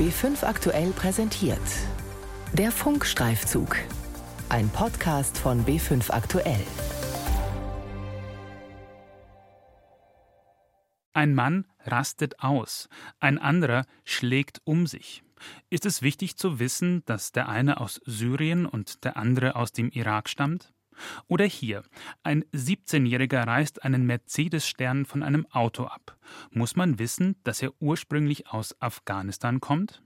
B5 aktuell präsentiert. Der Funkstreifzug. Ein Podcast von B5 aktuell. Ein Mann rastet aus, ein anderer schlägt um sich. Ist es wichtig zu wissen, dass der eine aus Syrien und der andere aus dem Irak stammt? Oder hier, ein 17-Jähriger reißt einen Mercedes-Stern von einem Auto ab. Muss man wissen, dass er ursprünglich aus Afghanistan kommt?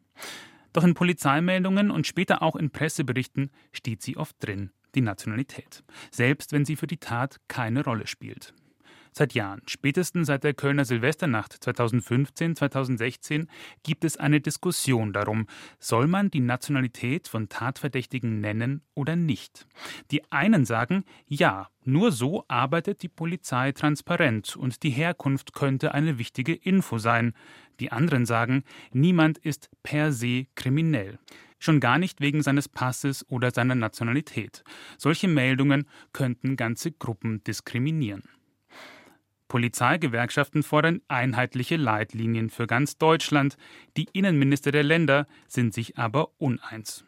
Doch in Polizeimeldungen und später auch in Presseberichten steht sie oft drin, die Nationalität, selbst wenn sie für die Tat keine Rolle spielt. Seit Jahren, spätestens seit der Kölner Silvesternacht 2015, 2016, gibt es eine Diskussion darum, soll man die Nationalität von Tatverdächtigen nennen oder nicht. Die einen sagen, ja, nur so arbeitet die Polizei transparent und die Herkunft könnte eine wichtige Info sein. Die anderen sagen, niemand ist per se kriminell schon gar nicht wegen seines Passes oder seiner Nationalität. Solche Meldungen könnten ganze Gruppen diskriminieren. Polizeigewerkschaften fordern einheitliche Leitlinien für ganz Deutschland. Die Innenminister der Länder sind sich aber uneins.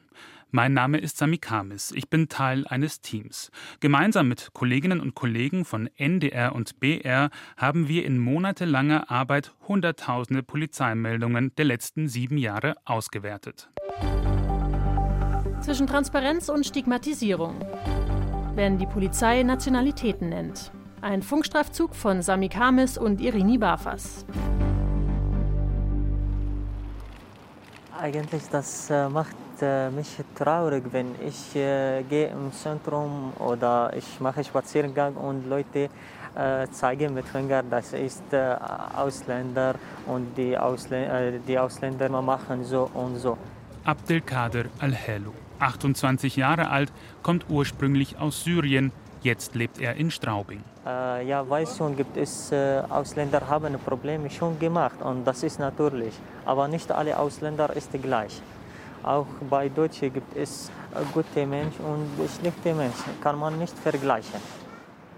Mein Name ist Sami Kamis. Ich bin Teil eines Teams. Gemeinsam mit Kolleginnen und Kollegen von NDR und BR haben wir in monatelanger Arbeit Hunderttausende Polizeimeldungen der letzten sieben Jahre ausgewertet. Zwischen Transparenz und Stigmatisierung, wenn die Polizei Nationalitäten nennt. Ein Funkstreifzug von Sami Kamis und Irini Bafas. Eigentlich das äh, macht äh, mich traurig, wenn ich äh, gehe im Zentrum oder ich mache Spaziergang und Leute äh, zeigen mit Finger, das ist äh, Ausländer und die, Ausländer, äh, die Ausländer machen so und so. Abdelkader Al-Helu, 28 Jahre alt, kommt ursprünglich aus Syrien, jetzt lebt er in Straubing. Äh, ja, weiß schon, gibt es äh, Ausländer haben Probleme schon gemacht und das ist natürlich. Aber nicht alle Ausländer ist gleich. Auch bei Deutschen gibt es äh, gute Menschen und schlechte Menschen. Kann man nicht vergleichen.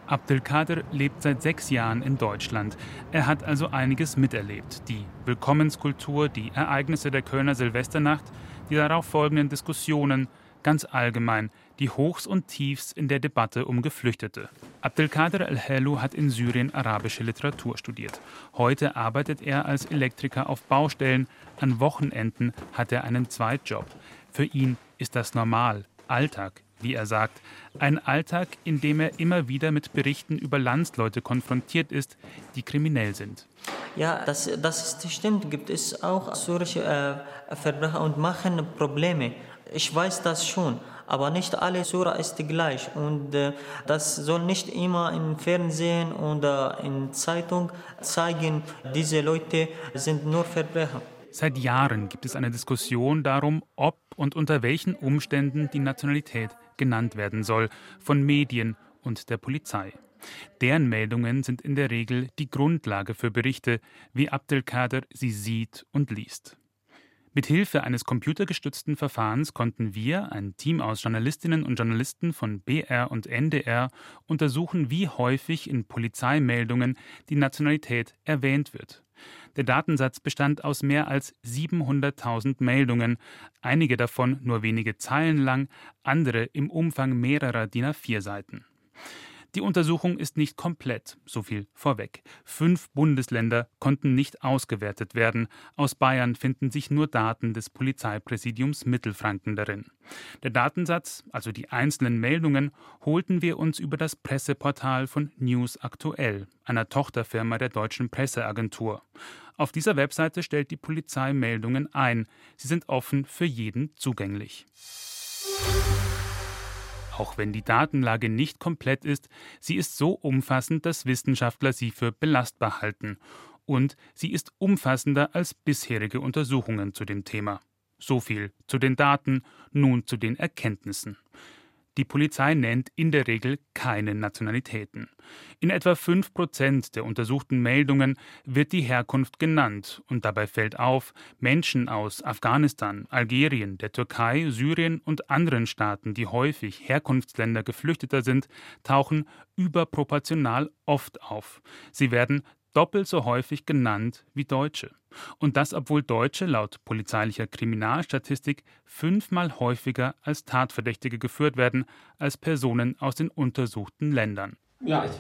Abdelkader lebt seit sechs Jahren in Deutschland. Er hat also einiges miterlebt. Die Willkommenskultur, die Ereignisse der Kölner Silvesternacht, die darauf folgenden Diskussionen, ganz allgemein die Hochs und Tiefs in der Debatte um Geflüchtete. Abdelkader El-Helu hat in Syrien arabische Literatur studiert. Heute arbeitet er als Elektriker auf Baustellen. An Wochenenden hat er einen Zweitjob. Für ihn ist das normal, Alltag, wie er sagt. Ein Alltag, in dem er immer wieder mit Berichten über Landsleute konfrontiert ist, die kriminell sind. Ja, das, das stimmt. Gibt es auch syrische äh, Verbrecher und machen Probleme. Ich weiß das schon, aber nicht alle Sura ist gleich und äh, das soll nicht immer im Fernsehen oder in Zeitung zeigen, diese Leute sind nur Verbrecher. Seit Jahren gibt es eine Diskussion darum, ob und unter welchen Umständen die Nationalität genannt werden soll von Medien und der Polizei. Deren Meldungen sind in der Regel die Grundlage für Berichte, wie Abdelkader sie sieht und liest. Mit Hilfe eines computergestützten Verfahrens konnten wir, ein Team aus Journalistinnen und Journalisten von BR und NDR, untersuchen, wie häufig in Polizeimeldungen die Nationalität erwähnt wird. Der Datensatz bestand aus mehr als 700.000 Meldungen, einige davon nur wenige Zeilen lang, andere im Umfang mehrerer DIN A4-Seiten. Die Untersuchung ist nicht komplett, so viel vorweg. Fünf Bundesländer konnten nicht ausgewertet werden. Aus Bayern finden sich nur Daten des Polizeipräsidiums Mittelfranken darin. Der Datensatz, also die einzelnen Meldungen, holten wir uns über das Presseportal von News Aktuell, einer Tochterfirma der deutschen Presseagentur. Auf dieser Webseite stellt die Polizei Meldungen ein. Sie sind offen für jeden zugänglich. Auch wenn die Datenlage nicht komplett ist, sie ist so umfassend, dass Wissenschaftler sie für belastbar halten. Und sie ist umfassender als bisherige Untersuchungen zu dem Thema. So viel zu den Daten, nun zu den Erkenntnissen. Die Polizei nennt in der Regel keine Nationalitäten. In etwa 5 Prozent der untersuchten Meldungen wird die Herkunft genannt und dabei fällt auf, Menschen aus Afghanistan, Algerien, der Türkei, Syrien und anderen Staaten, die häufig Herkunftsländer Geflüchteter sind, tauchen überproportional oft auf. Sie werden doppelt so häufig genannt wie Deutsche. Und das, obwohl Deutsche laut polizeilicher Kriminalstatistik fünfmal häufiger als Tatverdächtige geführt werden als Personen aus den untersuchten Ländern. Ja, ich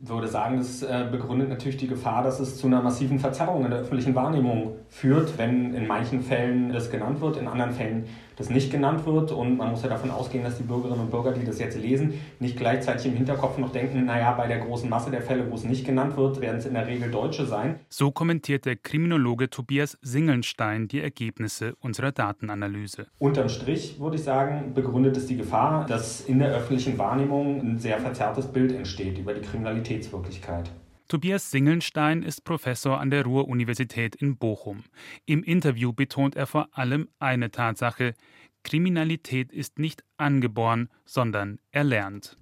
würde sagen, das äh, begründet natürlich die Gefahr, dass es zu einer massiven Verzerrung in der öffentlichen Wahrnehmung führt, wenn in manchen Fällen das genannt wird, in anderen Fällen das nicht genannt wird. Und man muss ja davon ausgehen, dass die Bürgerinnen und Bürger, die das jetzt lesen, nicht gleichzeitig im Hinterkopf noch denken, naja, bei der großen Masse der Fälle, wo es nicht genannt wird, werden es in der Regel Deutsche sein. So kommentiert der Kriminologe Tobias Singelnstein die Ergebnisse unserer Datenanalyse. Unterm Strich würde ich sagen, begründet es die Gefahr, dass in der öffentlichen Wahrnehmung ein sehr verzerrtes Bild entsteht über die Kriminalitätswirklichkeit. Tobias Singelnstein ist Professor an der Ruhr-Universität in Bochum. Im Interview betont er vor allem eine Tatsache: Kriminalität ist nicht angeboren, sondern erlernt.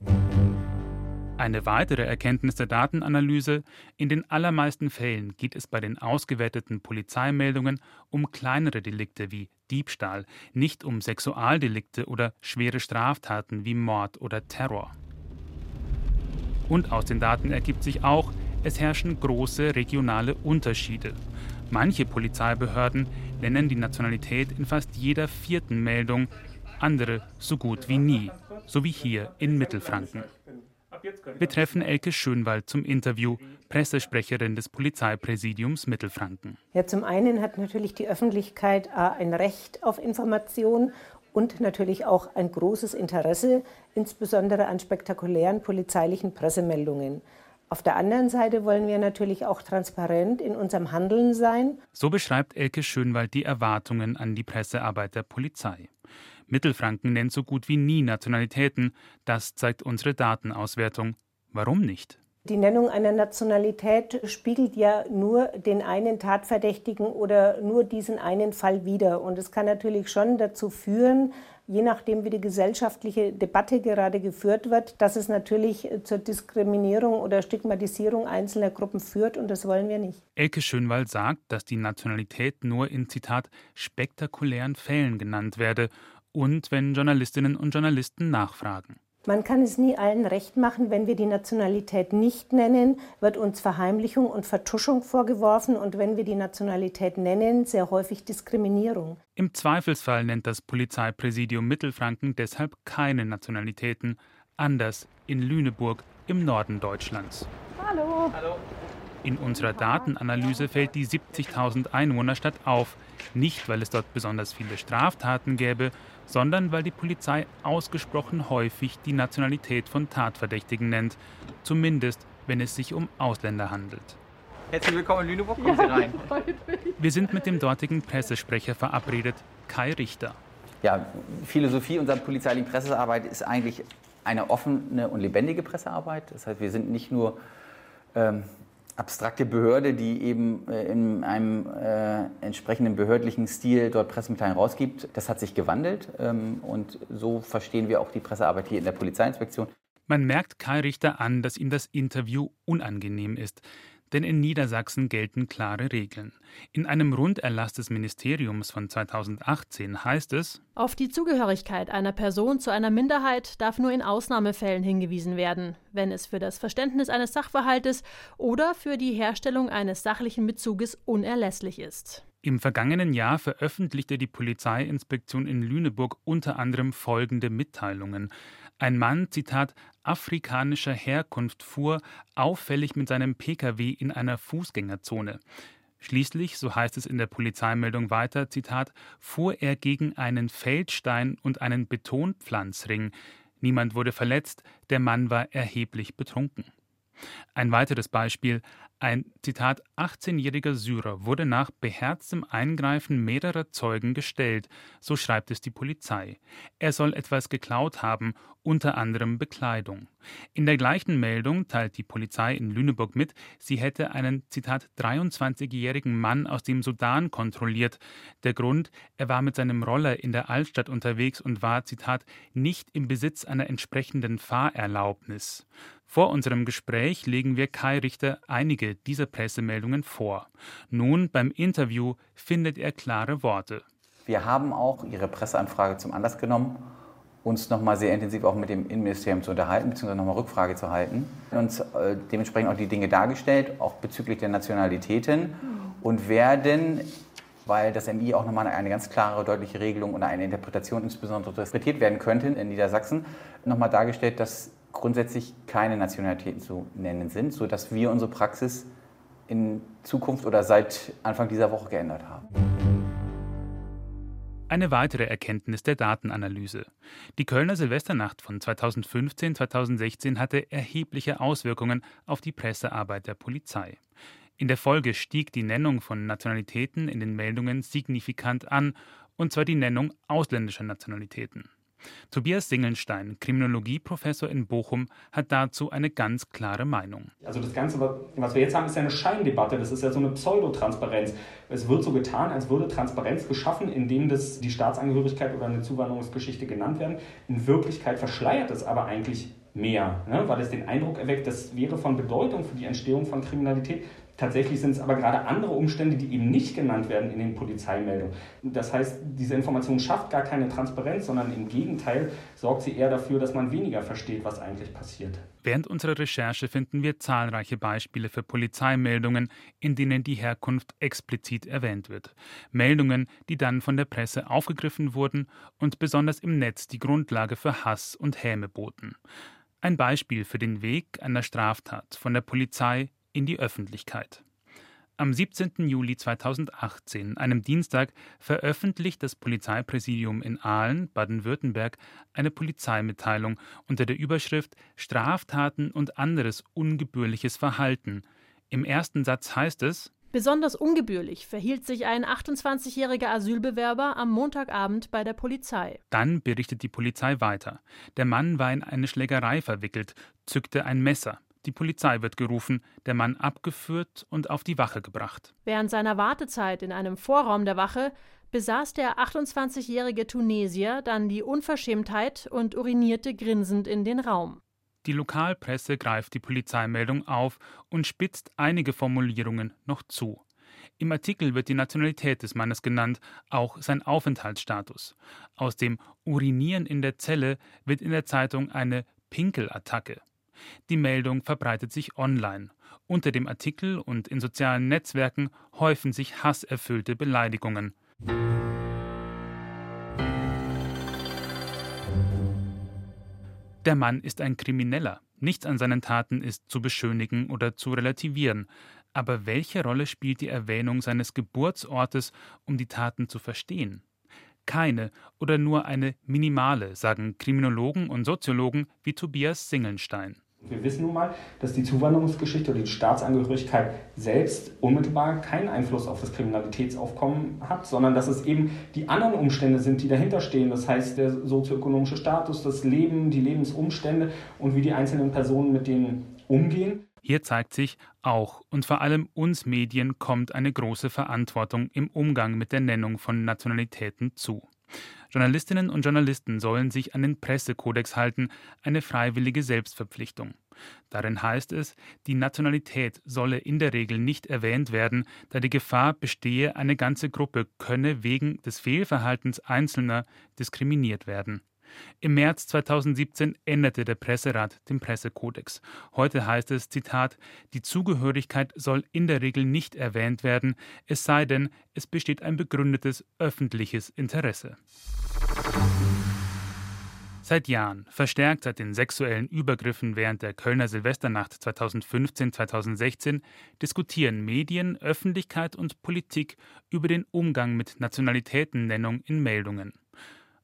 Eine weitere Erkenntnis der Datenanalyse: In den allermeisten Fällen geht es bei den ausgewerteten Polizeimeldungen um kleinere Delikte wie Diebstahl, nicht um Sexualdelikte oder schwere Straftaten wie Mord oder Terror. Und aus den Daten ergibt sich auch, es herrschen große regionale Unterschiede. Manche Polizeibehörden nennen die Nationalität in fast jeder vierten Meldung, andere so gut wie nie, so wie hier in Mittelfranken. Wir treffen Elke Schönwald zum Interview, Pressesprecherin des Polizeipräsidiums Mittelfranken. Ja, zum einen hat natürlich die Öffentlichkeit ein Recht auf Information und natürlich auch ein großes Interesse, insbesondere an spektakulären polizeilichen Pressemeldungen. Auf der anderen Seite wollen wir natürlich auch transparent in unserem Handeln sein. So beschreibt Elke Schönwald die Erwartungen an die Pressearbeit der Polizei. Mittelfranken nennt so gut wie nie Nationalitäten. Das zeigt unsere Datenauswertung. Warum nicht? Die Nennung einer Nationalität spiegelt ja nur den einen Tatverdächtigen oder nur diesen einen Fall wider. Und es kann natürlich schon dazu führen, je nachdem, wie die gesellschaftliche Debatte gerade geführt wird, dass es natürlich zur Diskriminierung oder Stigmatisierung einzelner Gruppen führt und das wollen wir nicht. Elke Schönwald sagt, dass die Nationalität nur in Zitat spektakulären Fällen genannt werde und wenn Journalistinnen und Journalisten nachfragen. Man kann es nie allen recht machen, wenn wir die Nationalität nicht nennen, wird uns Verheimlichung und Vertuschung vorgeworfen und wenn wir die Nationalität nennen, sehr häufig Diskriminierung. Im Zweifelsfall nennt das Polizeipräsidium Mittelfranken deshalb keine Nationalitäten, anders in Lüneburg im Norden Deutschlands. Hallo. Hallo. In unserer Datenanalyse fällt die 70.000 Einwohnerstadt auf, nicht weil es dort besonders viele Straftaten gäbe, sondern weil die Polizei ausgesprochen häufig die Nationalität von Tatverdächtigen nennt, zumindest wenn es sich um Ausländer handelt. Herzlich willkommen in Lüneburg, kommen Sie rein. Wir sind mit dem dortigen Pressesprecher verabredet, Kai Richter. Ja, Philosophie unserer polizeilichen Pressearbeit ist eigentlich eine offene und lebendige Pressearbeit. Das heißt, wir sind nicht nur ähm, abstrakte Behörde, die eben äh, in einem äh, entsprechenden behördlichen Stil dort Pressemitteilungen rausgibt. Das hat sich gewandelt ähm, und so verstehen wir auch die Pressearbeit hier in der Polizeiinspektion. Man merkt Kai Richter an, dass ihm das Interview unangenehm ist denn in Niedersachsen gelten klare Regeln. In einem Runderlass des Ministeriums von 2018 heißt es Auf die Zugehörigkeit einer Person zu einer Minderheit darf nur in Ausnahmefällen hingewiesen werden, wenn es für das Verständnis eines Sachverhaltes oder für die Herstellung eines sachlichen Bezuges unerlässlich ist. Im vergangenen Jahr veröffentlichte die Polizeiinspektion in Lüneburg unter anderem folgende Mitteilungen. Ein Mann, Zitat, afrikanischer Herkunft fuhr auffällig mit seinem Pkw in einer Fußgängerzone. Schließlich, so heißt es in der Polizeimeldung weiter, Zitat, fuhr er gegen einen Feldstein und einen Betonpflanzring. Niemand wurde verletzt, der Mann war erheblich betrunken. Ein weiteres Beispiel. Ein Zitat 18-jähriger Syrer wurde nach beherztem Eingreifen mehrerer Zeugen gestellt, so schreibt es die Polizei. Er soll etwas geklaut haben, unter anderem Bekleidung. In der gleichen Meldung teilt die Polizei in Lüneburg mit, sie hätte einen Zitat 23-jährigen Mann aus dem Sudan kontrolliert. Der Grund, er war mit seinem Roller in der Altstadt unterwegs und war Zitat nicht im Besitz einer entsprechenden Fahrerlaubnis. Vor unserem Gespräch legen wir Kai Richter einige dieser Pressemeldungen vor. Nun beim Interview findet er klare Worte. Wir haben auch Ihre Presseanfrage zum Anlass genommen, uns nochmal sehr intensiv auch mit dem Innenministerium zu unterhalten, beziehungsweise nochmal Rückfrage zu halten. Uns äh, dementsprechend auch die Dinge dargestellt, auch bezüglich der Nationalitäten und werden, weil das MI auch nochmal eine ganz klare, deutliche Regelung und eine Interpretation insbesondere interpretiert werden könnte in Niedersachsen, nochmal dargestellt, dass grundsätzlich keine Nationalitäten zu nennen sind, sodass wir unsere Praxis in Zukunft oder seit Anfang dieser Woche geändert haben. Eine weitere Erkenntnis der Datenanalyse. Die Kölner Silvesternacht von 2015-2016 hatte erhebliche Auswirkungen auf die Pressearbeit der Polizei. In der Folge stieg die Nennung von Nationalitäten in den Meldungen signifikant an, und zwar die Nennung ausländischer Nationalitäten. Tobias Singelstein, Kriminologieprofessor in Bochum, hat dazu eine ganz klare Meinung. Also das Ganze, was wir jetzt haben, ist ja eine Scheindebatte, das ist ja so eine Pseudotransparenz. Es wird so getan, als würde Transparenz geschaffen, indem das die Staatsangehörigkeit oder eine Zuwanderungsgeschichte genannt werden. In Wirklichkeit verschleiert es aber eigentlich mehr, ne? weil es den Eindruck erweckt, das wäre von Bedeutung für die Entstehung von Kriminalität. Tatsächlich sind es aber gerade andere Umstände, die eben nicht genannt werden in den Polizeimeldungen. Das heißt, diese Information schafft gar keine Transparenz, sondern im Gegenteil sorgt sie eher dafür, dass man weniger versteht, was eigentlich passiert. Während unserer Recherche finden wir zahlreiche Beispiele für Polizeimeldungen, in denen die Herkunft explizit erwähnt wird. Meldungen, die dann von der Presse aufgegriffen wurden und besonders im Netz die Grundlage für Hass und Häme boten. Ein Beispiel für den Weg einer Straftat von der Polizei in die Öffentlichkeit. Am 17. Juli 2018, einem Dienstag, veröffentlicht das Polizeipräsidium in Aalen, Baden-Württemberg, eine Polizeimitteilung unter der Überschrift Straftaten und anderes ungebührliches Verhalten. Im ersten Satz heißt es Besonders ungebührlich verhielt sich ein 28-jähriger Asylbewerber am Montagabend bei der Polizei. Dann berichtet die Polizei weiter. Der Mann war in eine Schlägerei verwickelt, zückte ein Messer. Die Polizei wird gerufen, der Mann abgeführt und auf die Wache gebracht. Während seiner Wartezeit in einem Vorraum der Wache besaß der 28-jährige Tunesier dann die Unverschämtheit und urinierte grinsend in den Raum. Die Lokalpresse greift die Polizeimeldung auf und spitzt einige Formulierungen noch zu. Im Artikel wird die Nationalität des Mannes genannt, auch sein Aufenthaltsstatus. Aus dem Urinieren in der Zelle wird in der Zeitung eine Pinkelattacke. Die Meldung verbreitet sich online. Unter dem Artikel und in sozialen Netzwerken häufen sich hasserfüllte Beleidigungen. Der Mann ist ein Krimineller. Nichts an seinen Taten ist zu beschönigen oder zu relativieren. Aber welche Rolle spielt die Erwähnung seines Geburtsortes, um die Taten zu verstehen? Keine oder nur eine minimale, sagen Kriminologen und Soziologen wie Tobias Singelnstein. Wir wissen nun mal, dass die Zuwanderungsgeschichte oder die Staatsangehörigkeit selbst unmittelbar keinen Einfluss auf das Kriminalitätsaufkommen hat, sondern dass es eben die anderen Umstände sind, die dahinter stehen. Das heißt, der sozioökonomische Status, das Leben, die Lebensumstände und wie die einzelnen Personen mit denen umgehen. Hier zeigt sich, auch und vor allem uns Medien kommt eine große Verantwortung im Umgang mit der Nennung von Nationalitäten zu. Journalistinnen und Journalisten sollen sich an den Pressekodex halten, eine freiwillige Selbstverpflichtung. Darin heißt es, die Nationalität solle in der Regel nicht erwähnt werden, da die Gefahr bestehe, eine ganze Gruppe könne wegen des Fehlverhaltens Einzelner diskriminiert werden. Im März 2017 änderte der Presserat den Pressekodex. Heute heißt es, Zitat, die Zugehörigkeit soll in der Regel nicht erwähnt werden, es sei denn, es besteht ein begründetes öffentliches Interesse. Seit Jahren, verstärkt seit den sexuellen Übergriffen während der Kölner Silvesternacht 2015-2016, diskutieren Medien, Öffentlichkeit und Politik über den Umgang mit Nationalitätennennung in Meldungen.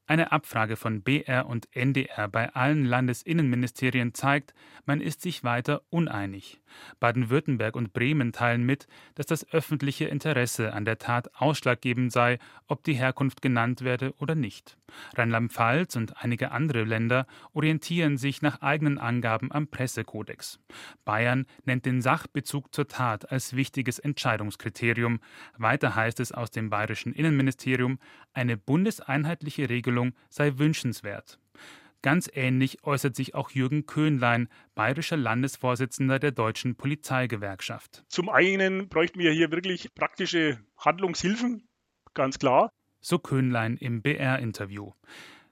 Eine Abfrage von BR und NDR bei allen Landesinnenministerien zeigt, man ist sich weiter uneinig. Baden-Württemberg und Bremen teilen mit, dass das öffentliche Interesse an der Tat ausschlaggebend sei, ob die Herkunft genannt werde oder nicht. Rheinland-Pfalz und einige andere Länder orientieren sich nach eigenen Angaben am Pressekodex. Bayern nennt den Sachbezug zur Tat als wichtiges Entscheidungskriterium. Weiter heißt es aus dem bayerischen Innenministerium, eine bundeseinheitliche Regelung sei wünschenswert. Ganz ähnlich äußert sich auch Jürgen Köhnlein, bayerischer Landesvorsitzender der Deutschen Polizeigewerkschaft. Zum einen bräuchten wir hier wirklich praktische Handlungshilfen, ganz klar. So Köhnlein im BR-Interview.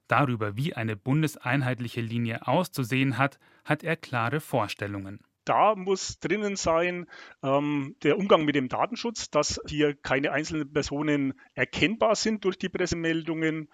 Darüber, wie eine bundeseinheitliche Linie auszusehen hat, hat er klare Vorstellungen da muss drinnen sein ähm, der Umgang mit dem Datenschutz, dass hier keine einzelnen Personen erkennbar sind durch die Pressemeldungen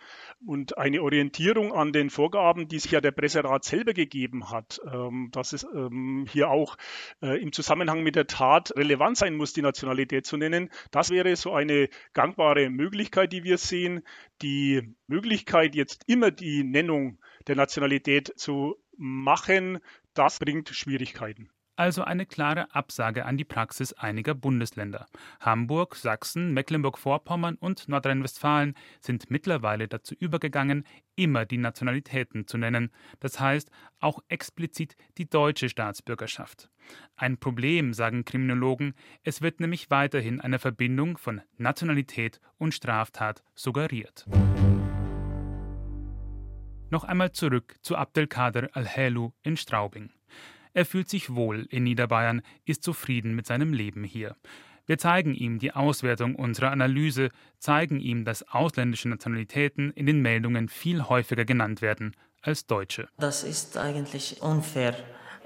und eine Orientierung an den Vorgaben, die sich ja der Presserat selber gegeben hat, ähm, dass es ähm, hier auch äh, im Zusammenhang mit der Tat relevant sein muss, die Nationalität zu nennen. Das wäre so eine gangbare Möglichkeit, die wir sehen. Die Möglichkeit, jetzt immer die Nennung der Nationalität zu machen, das bringt Schwierigkeiten also eine klare Absage an die Praxis einiger Bundesländer. Hamburg, Sachsen, Mecklenburg-Vorpommern und Nordrhein-Westfalen sind mittlerweile dazu übergegangen, immer die Nationalitäten zu nennen, das heißt auch explizit die deutsche Staatsbürgerschaft. Ein Problem, sagen Kriminologen, es wird nämlich weiterhin eine Verbindung von Nationalität und Straftat suggeriert. Noch einmal zurück zu Abdelkader Al-Helu in Straubing. Er fühlt sich wohl in Niederbayern, ist zufrieden mit seinem Leben hier. Wir zeigen ihm die Auswertung unserer Analyse, zeigen ihm, dass ausländische Nationalitäten in den Meldungen viel häufiger genannt werden als Deutsche. Das ist eigentlich unfair.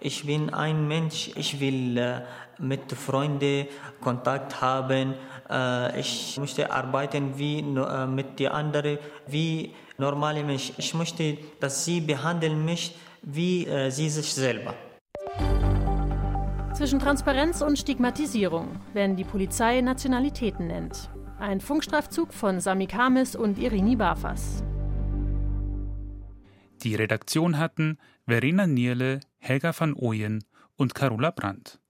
Ich bin ein Mensch, ich will äh, mit Freunden Kontakt haben, äh, ich möchte arbeiten wie äh, mit den anderen, wie normale Mensch. Ich möchte, dass sie behandeln mich wie sie sich selber. Zwischen Transparenz und Stigmatisierung, wenn die Polizei Nationalitäten nennt. Ein Funkstreifzug von Sami Kamis und Irini Bafas. Die Redaktion hatten Verena Nierle, Helga van Ooyen und Carola Brandt.